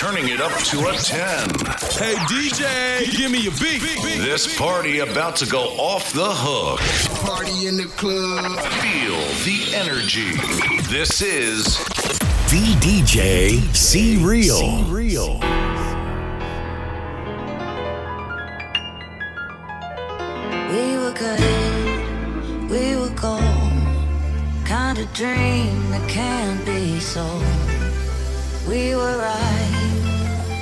turning it up to a 10. Hey, DJ, give me a beat. This party about to go off the hook. Party in the club. Feel the energy. This is VDJ C Real. C Real. We were good, we were gone. Kind of dream that can't be sold. We were right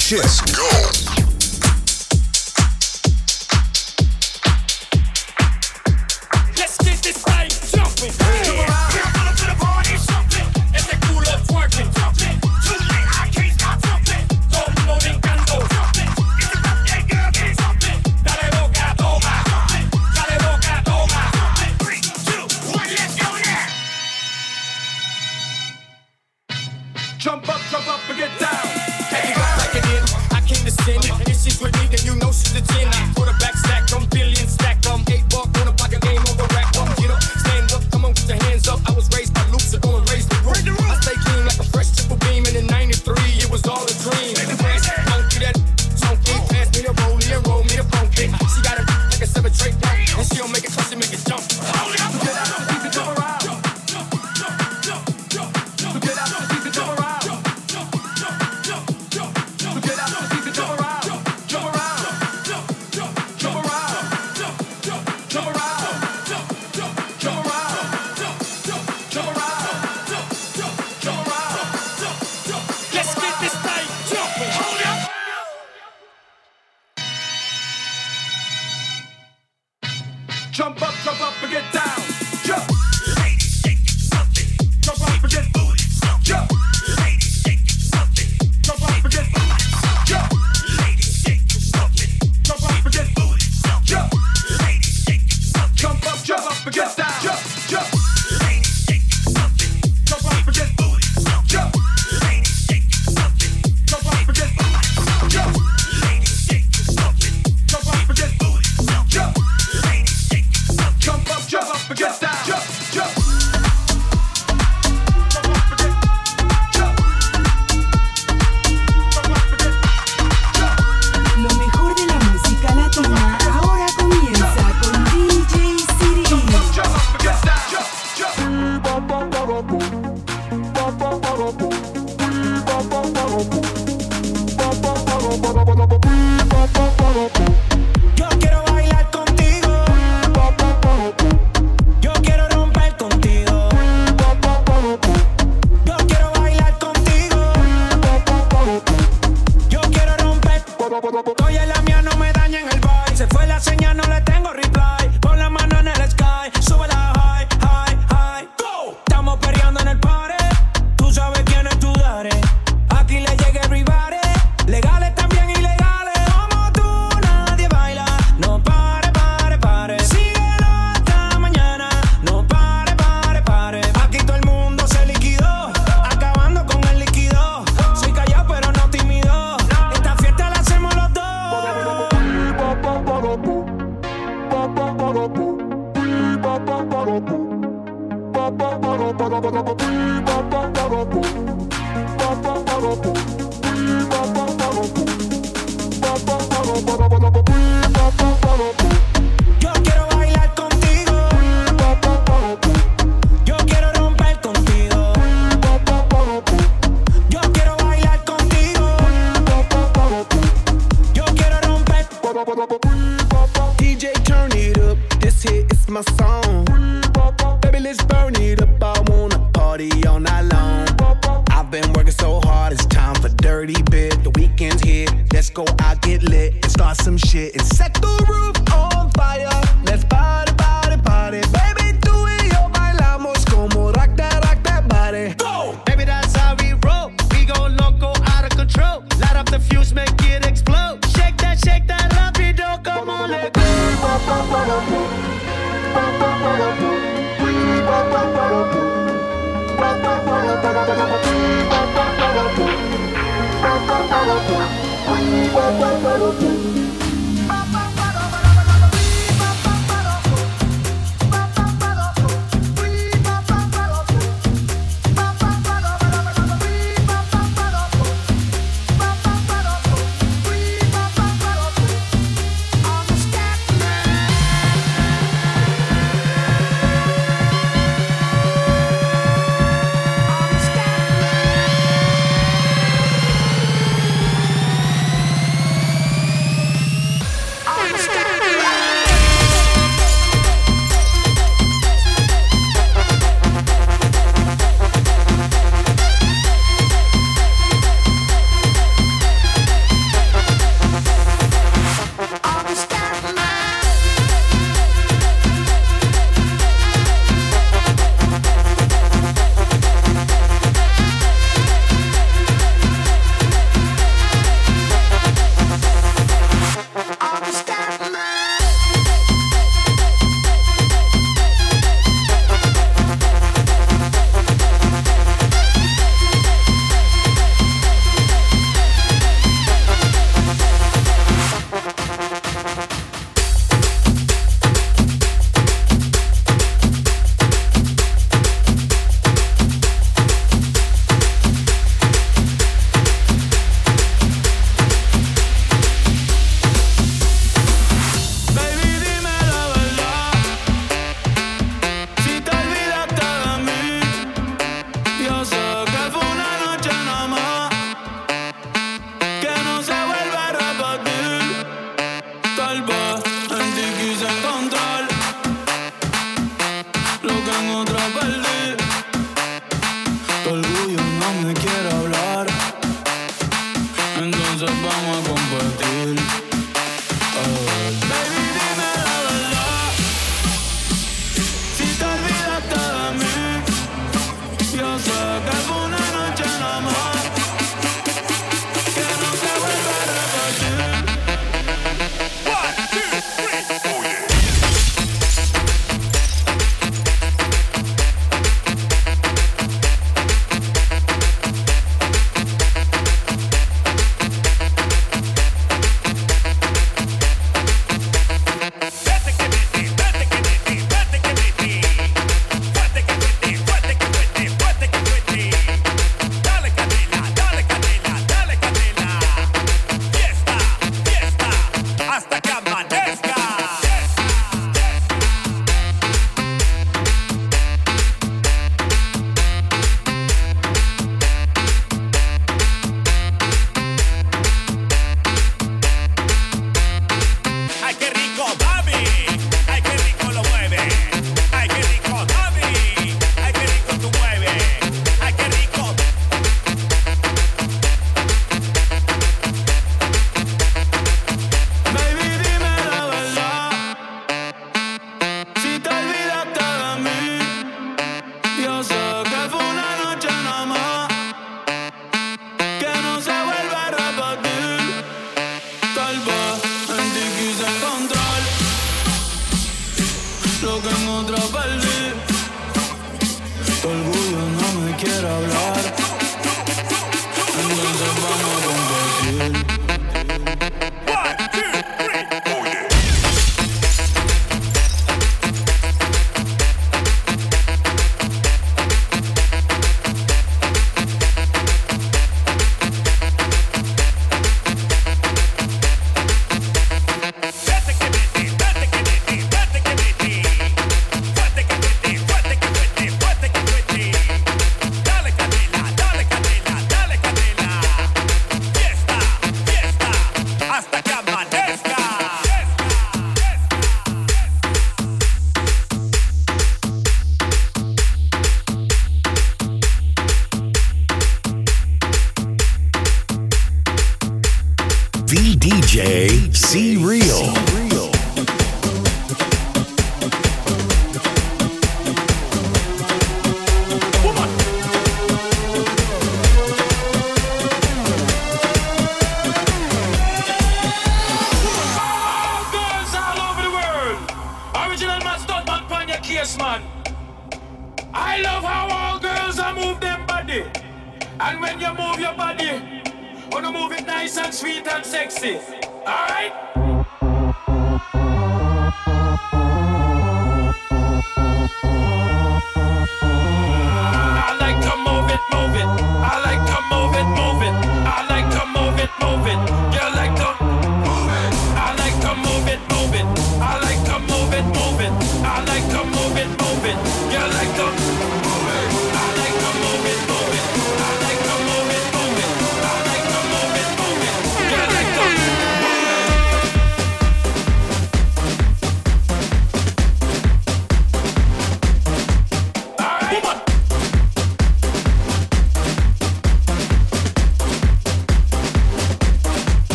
Shit.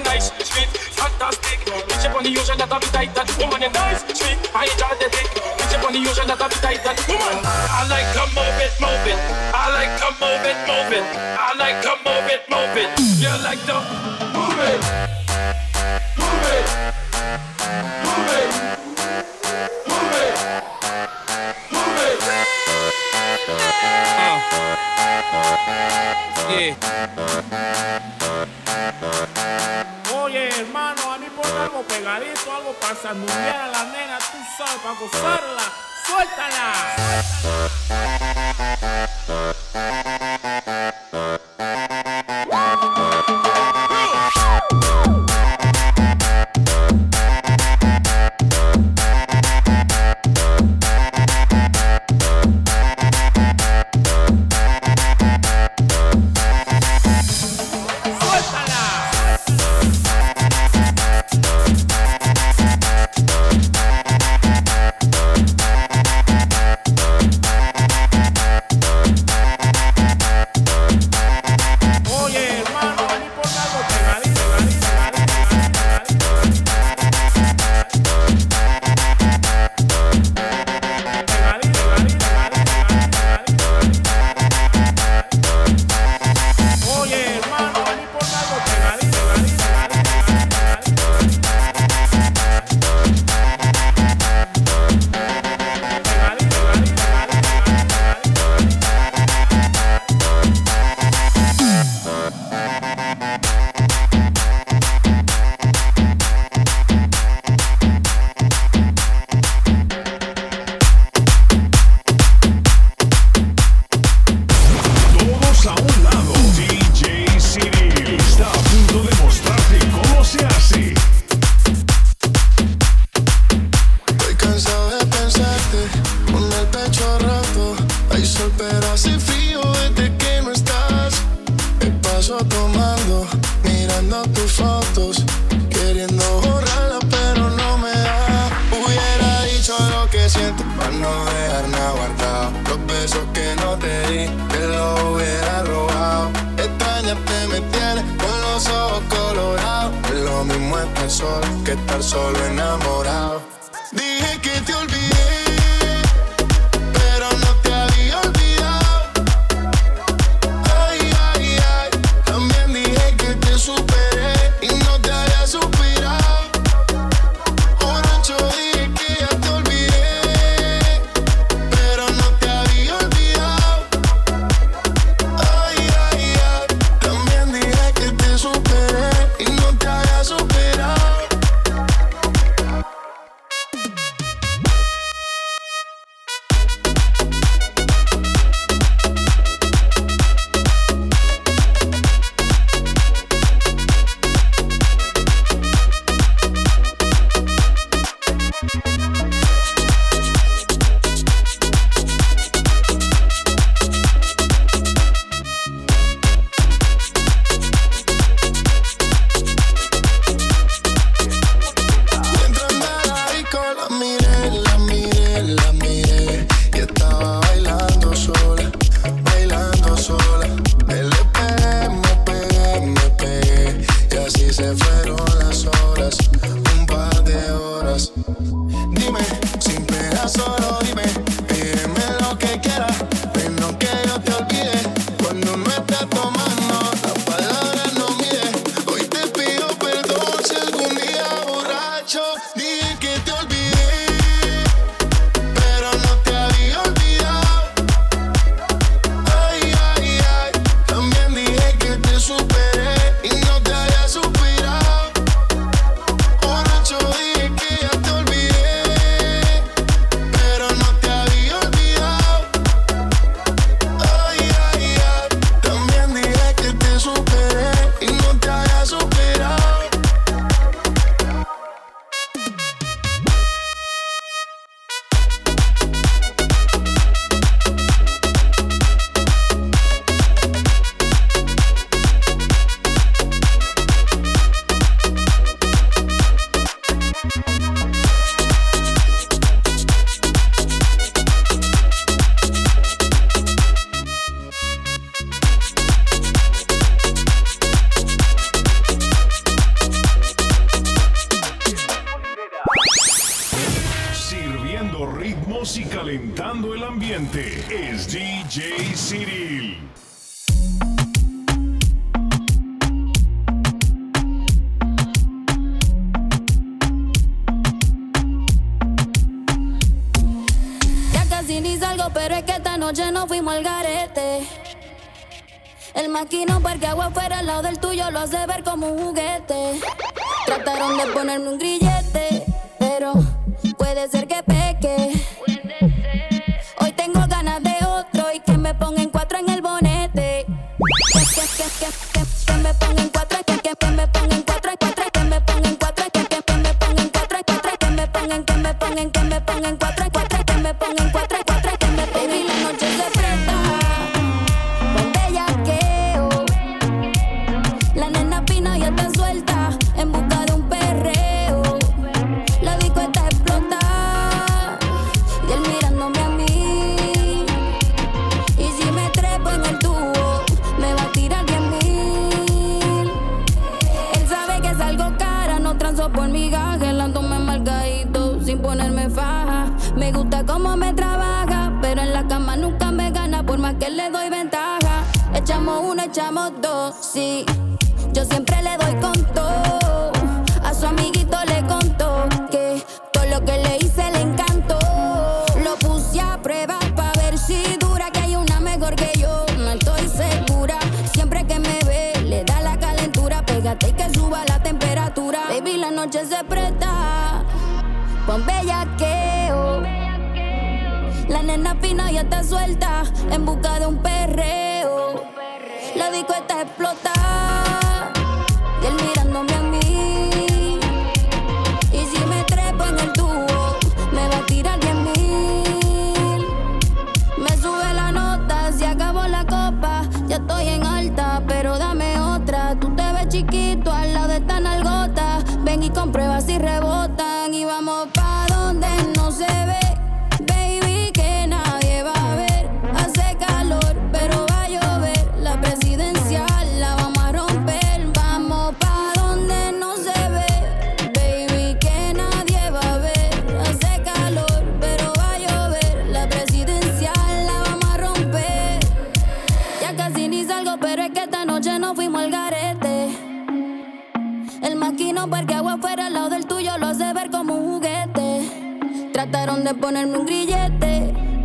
Nice,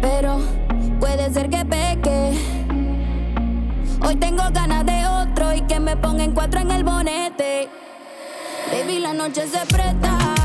pero puede ser que peque. Hoy tengo ganas de otro y que me pongan cuatro en el bonete. Baby, la noche se presta.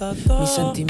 Mis sentimientos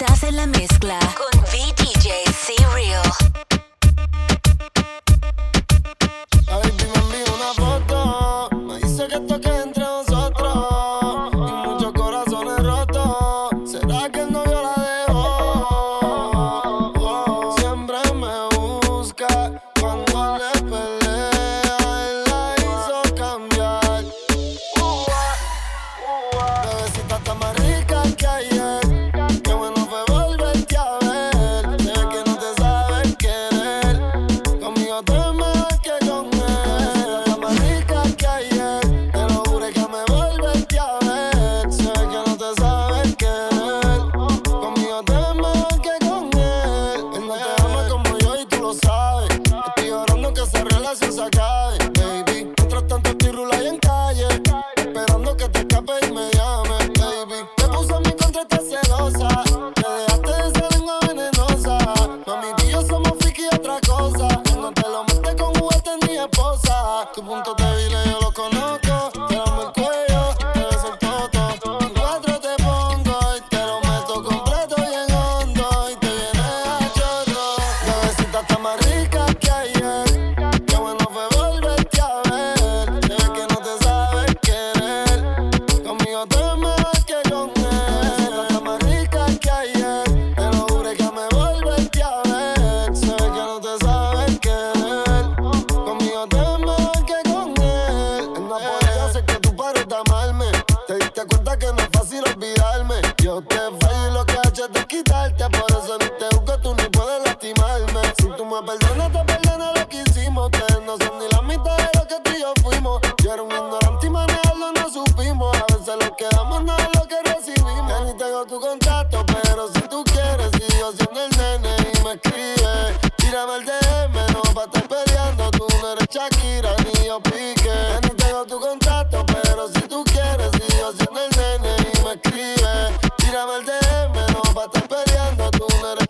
Estás en la mezcla con VDJ C-Real.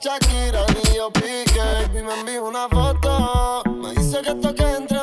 Shakira ni yo pique. Y me envía una foto. Me dice que esto que entre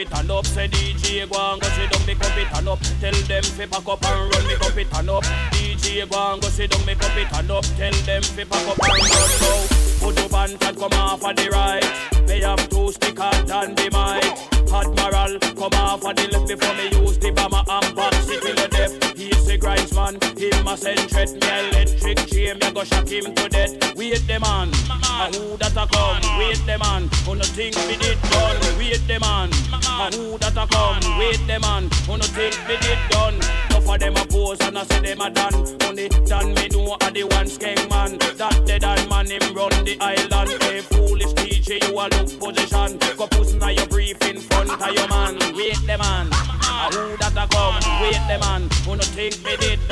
me come up. Say DJ go and go sit down, me come fit turn up. Tell them fi pack up and run, me come fit turn up. DJ go and go sit down, me come fit turn up. Tell them fi pack up and run now. Put up and chat come off of the right. Me have two stick hard and the mic. Admiral, come off of the left before me use the bomber and box it a send threat. Me electric chain, me go shock him to death. Wait the man, a who that a come? Wait the man, who no think me did done? Wait the man, a who that a come? Wait the man, who no think me did done? Of them a pose and I say them a done. Only done me know a the one skeng man. That dead and man him run the island. Hey foolish DJ, you a look position. Go puss na your brief in front of your man. Wait the man, a who that a come? Wait the man, who no think me did?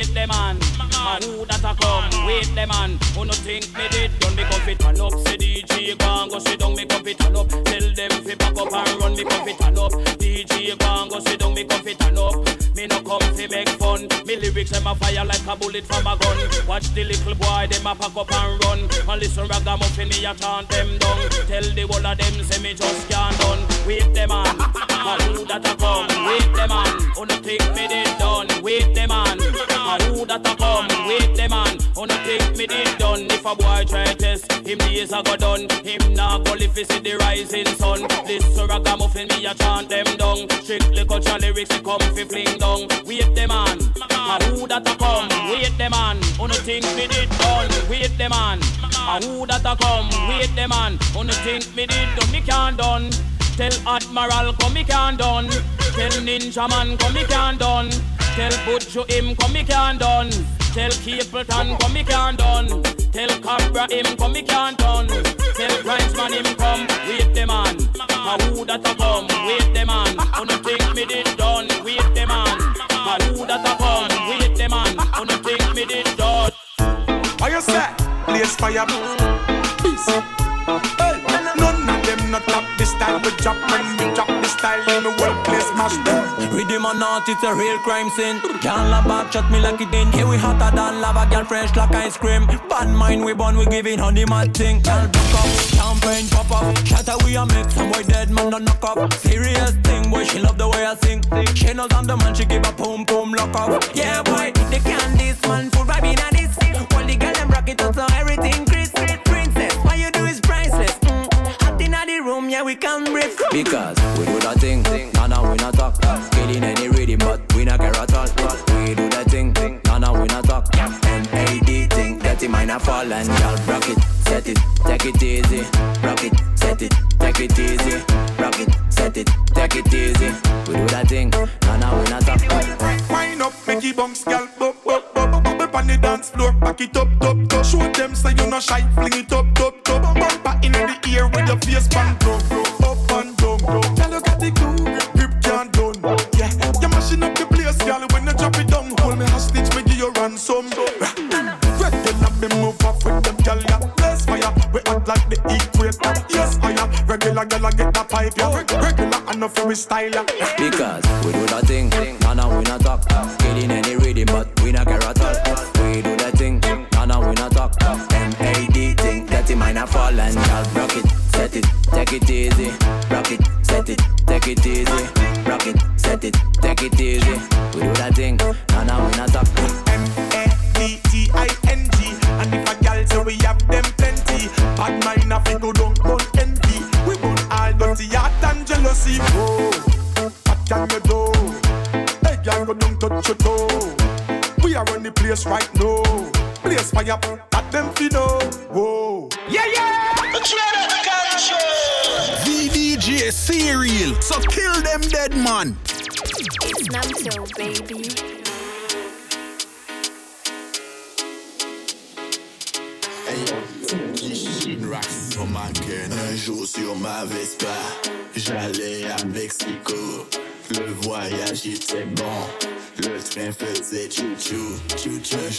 Wait the man, a who that a come? Wait the man, who no think me did done? Me come fit turn up, say DJ and go sit down. Me come fit turn up, tell them fi pack up and run. Me come fit turn up, DJ and go sit down. Me come fit turn up. Me no come fi make fun. Me lyrics them a fire like a bullet from a gun. Watch the little boy them a pack up and run. And listen ragamuffin me a chant them down. Tell the whole of them say me just can't done. Wait them on, a who that a come? Wait them on, who no think me did done? Wait them on, a who that a come? Wait them on, who no think me did done? If a boy try test, him days a go done. Him nah go live see the rising sun. This ragamuffin me a chant them down. Strictly culture lyrics we come fi fling down. Wait them on, a who that a come? Wait them on, who no think me did done? Wait them on, a who that a come? Wait them on, who no think me did done? Me can't done. Tell Admiral come me can't done. Tell Ninja Man come me can't done. Tell Butcho him come me can't done. Tell Capleton come me can't done. Tell Cabra him come me can't done. Tell Grindsman him come. Wait the man. A who that a come? Wait the man. Who no think me did done? Wait the man. A who that a come? Wait the man. Who no think me did done? What you say? Blayz Fayah. Peace. Hey, none of them not top this style. We drop when we drop this style in the workplace. Mash them. Rhythm or not, it's a real crime scene. Can't love back, shot me like it in. Here we hotter than lava, girl fresh like ice cream. Bad mind we born, we giving honey mad thing. Girl block up, champagne pop up. Shatter we a make some boy dead man don't knock up. Serious thing, boy she love the way I sing. She knows I'm the man, she give a boom boom lock up. Yeah boy, they can't this man full vibe in a this. All the girl them rock it out so everything crisp. Room, yeah we can breathe. Because we do that thing, nah nah we not talk. Killing any rhythm, but we not care at all. We do that thing, nah nah we not talk. M-A-D thing, dirty mind a fall and y'all rock it, set it, take it easy. Rock it, set it, take it easy. Rock it, set it, take it easy. We do that thing, nah nah we not talk. Wind up, make it bounce, girl. Bop, bop, bop, bop, on the dance floor. Back it up, top, top. Show them say you no shy. Fling it up, top, top. Bumper in the ear with your face pan down, up and down. Girl, you got the glue, grip can't done. Yeah, you're mashing up the place, girl. When you drop it down, hold me hostage, me give you ransom. Regular, me move off with them, girl. Yeah, Blayz Fayah. We act like the equator. Yes, higher. Regular, girl, I get that pipe. Yeah, regular, I know for we style. Yeah. Because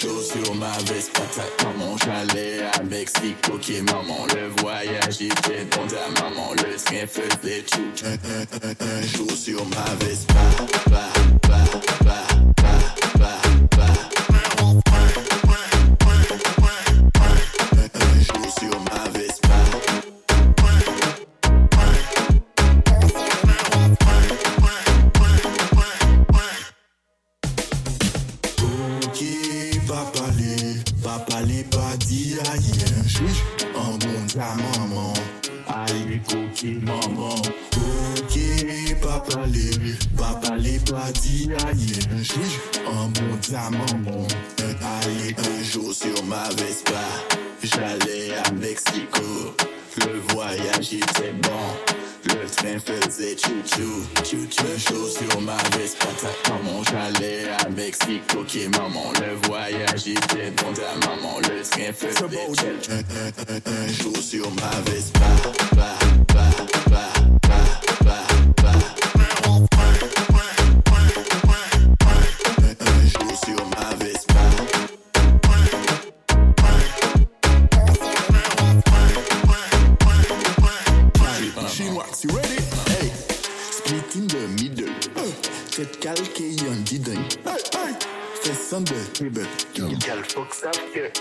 chaud sur ma veste, patate maman, j'allais à Mexico, qui maman, le voyage il fait bon à maman, le skin faisait tout, un, sur ma veste, train faisait chou-chou. Chou-chou chaud sur ma veste, patate quand mon j'allais à Mexico. Qui maman, le voyage était bon ta maman, le train faisait chou Un, un, sur ma veste, bah, bah, bah, bah. Sunday, ribbon. Girl, fox after.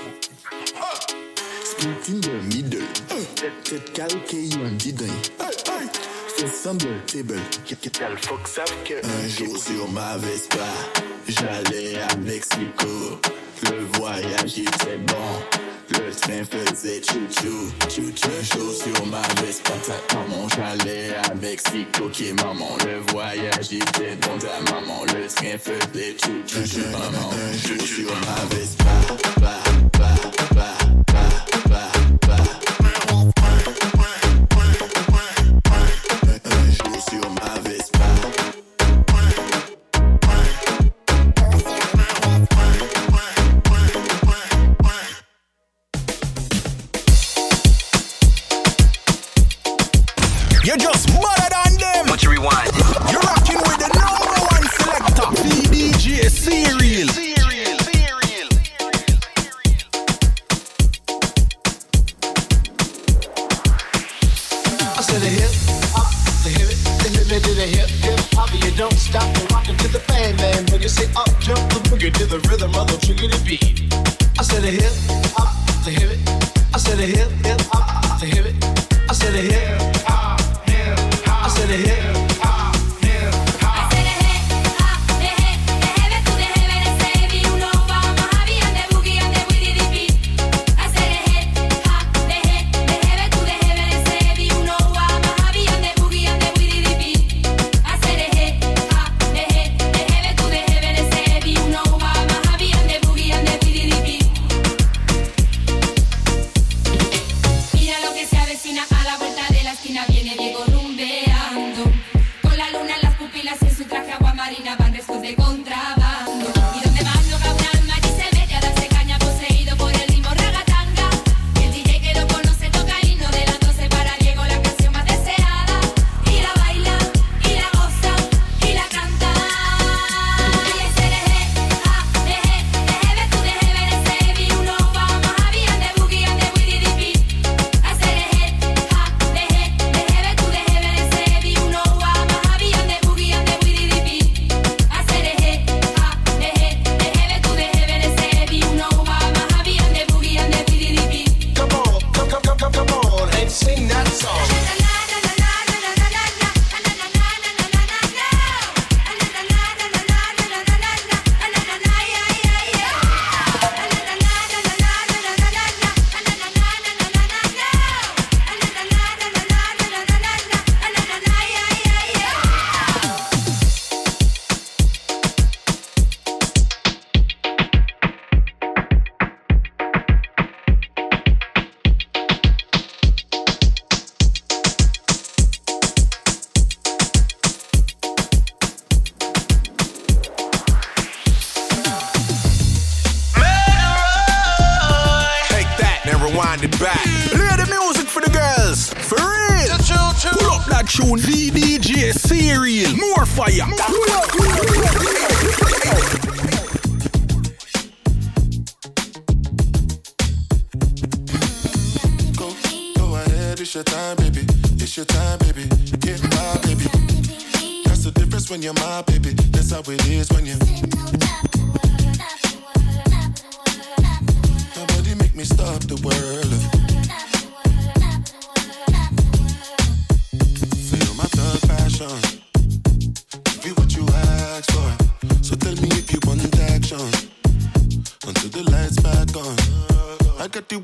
Split in the middle. Tête calquée, you and didn't. Sunday, table. Girl, fox after. Un jour sur ma Vespa, j'allais avec Slico. Le voyage était bon. Le train faisait chou-chou, chou-chou chaud sur ma veste. Patate par mon chalet à Mexico. Ok maman, le voyage était bon ta maman. Le train faisait chou-chou, chou maman. Chou sur ma veste, bah.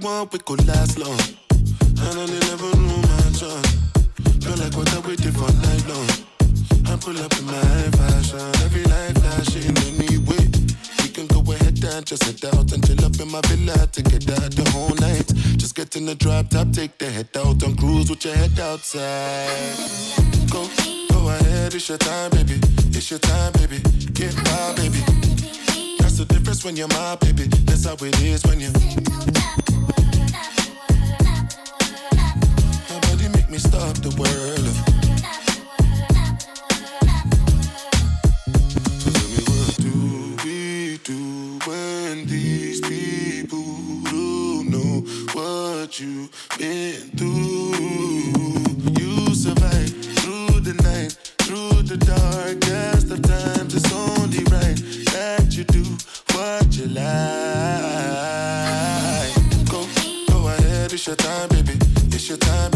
One we could last long. And I never knew my chance. Feel like what I waited for night long. I pull up in my fashion, every life flashing anyway. We can go ahead and just head out and chill up in my villa to get out the whole night. Just get in the drop top, take the head out and cruise with your head outside. Go, go ahead, it's your time, baby. It's your time, baby. Get wild, baby. That's the difference when you're my baby. That's how it is when you. Make me stop the world. You've been through? You survive through the night, through the darkest of times. It's only right that you do what you like. Go, go ahead, it's your time, baby. It's your time,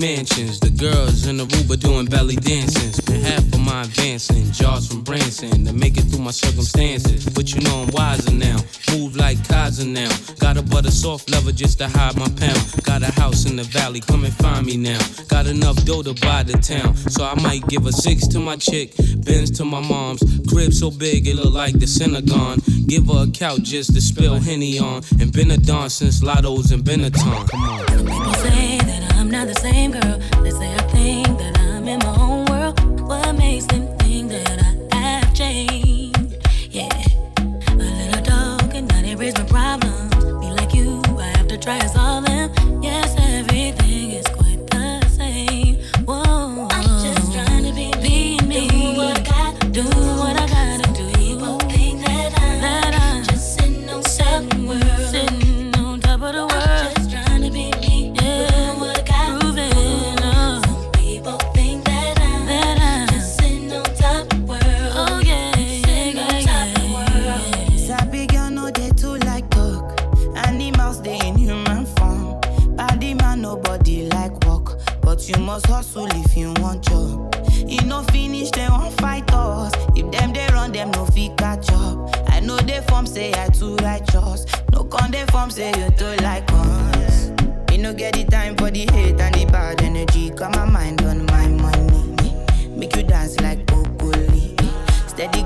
Mansions. The girls in the Aruba doing belly dancing. Branson to make it through my circumstances. But you know I'm wiser now, move like Kaiser now. Got a butter soft leather just to hide my pound. Got a house in the valley, come and find me now. Got enough dough to buy the town, so I might give a six to my chick, Benz to my mom's. Crib so big it look like the Synagogue. Give her a couch just to spill Henny on. And been a don since Lotto's and Benetton. Come on. People say that I'm not the same girl. They say Con say you too like us. Me no get the time for the hate and the bad energy. Got my mind on my money. Make you dance like broccoli. Steady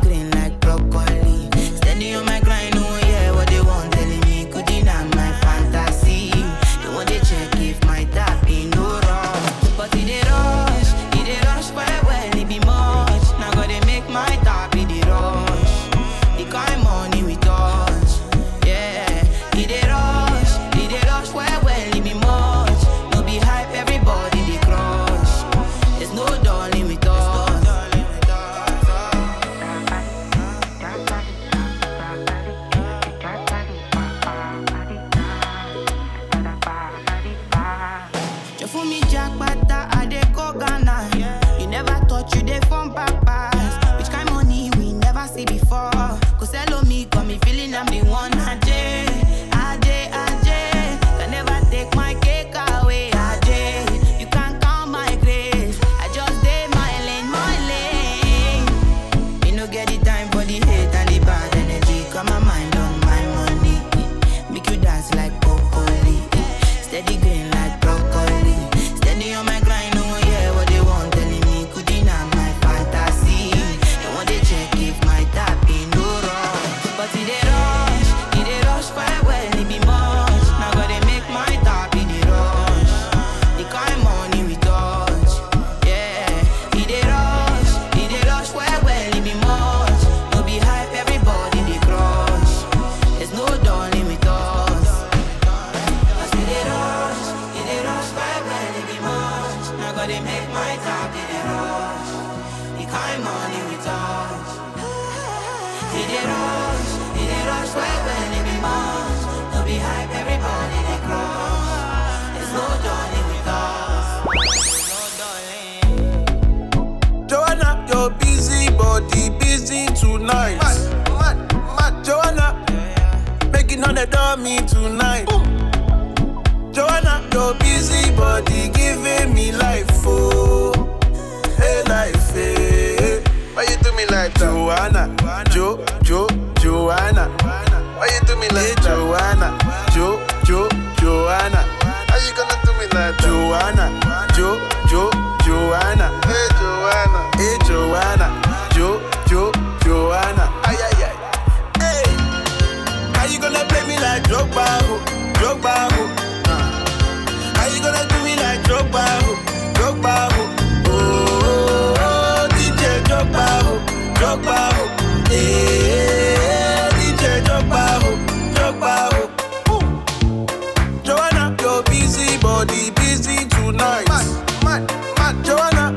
Joanna,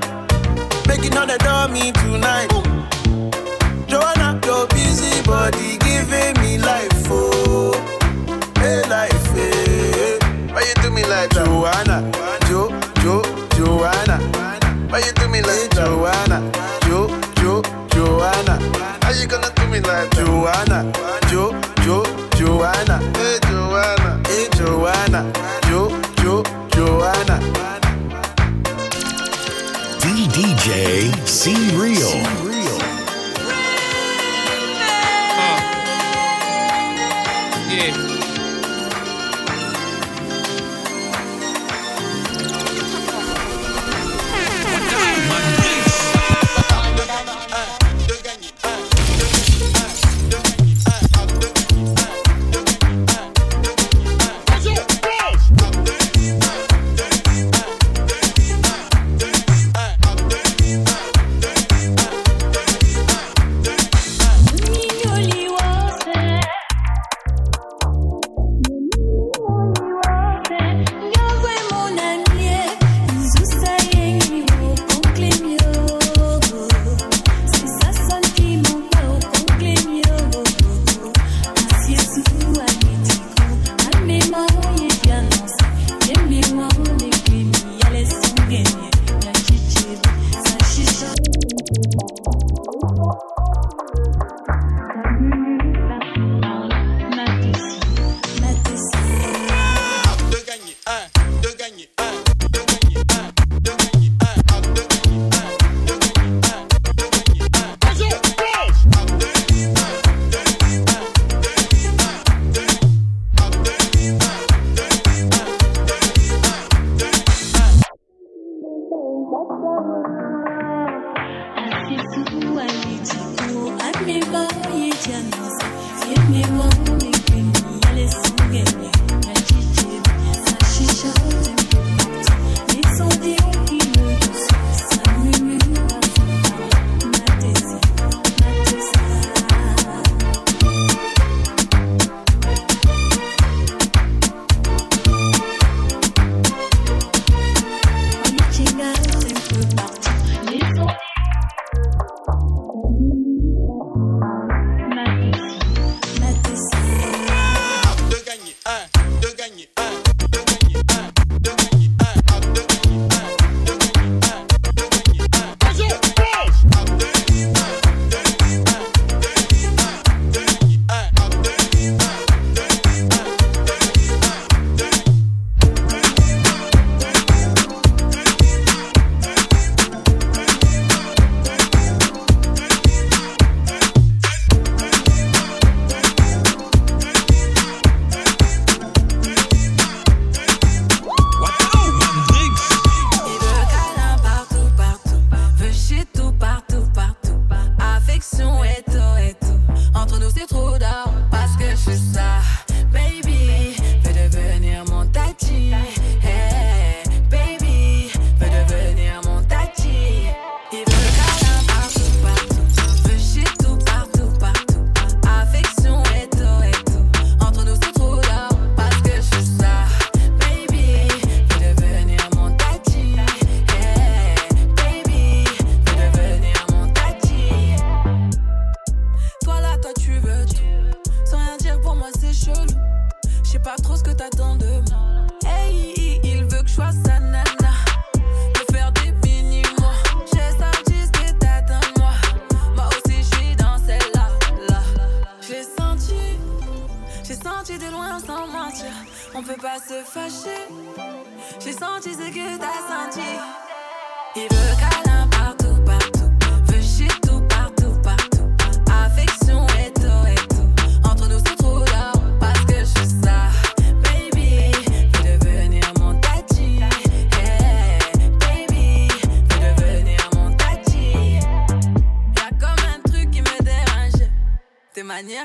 making all the adore me tonight. Joanna, your busy body giving me life, oh, hey life, hey. Why you do me like that? Joanna, Jo, Jo, Joanna. Why you do me like eh, hey, Joanna, Jo, Jo, Joanna? How you gonna do me like that? Joanna? C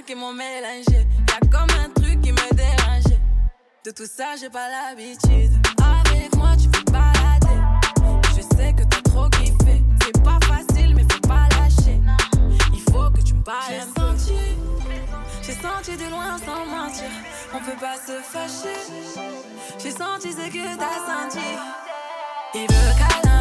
qui m'ont mélangé. Y'a comme un truc qui me dérangeait. De tout ça, j'ai pas l'habitude. Avec moi, tu peux balader. Je sais que t'as trop kiffé. C'est pas facile, mais faut pas lâcher. Il faut que tu me parles un peu. J'ai senti de loin sans mentir. On peut pas se fâcher. J'ai senti ce que t'as senti. Il veut câlin.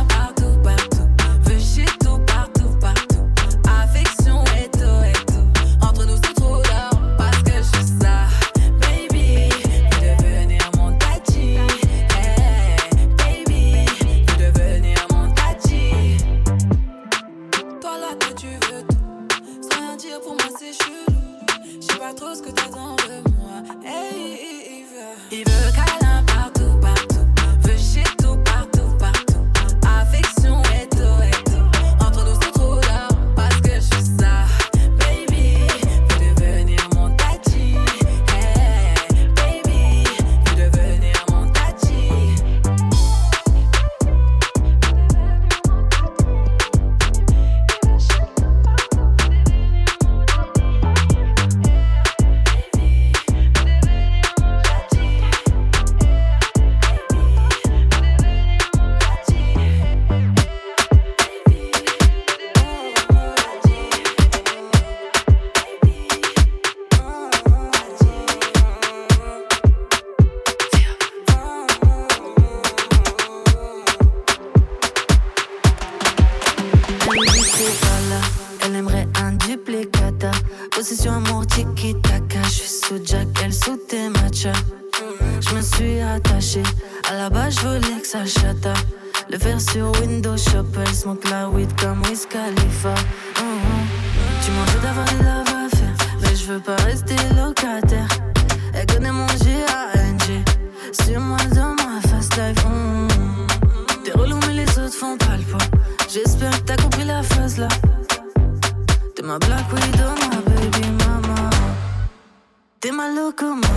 come on.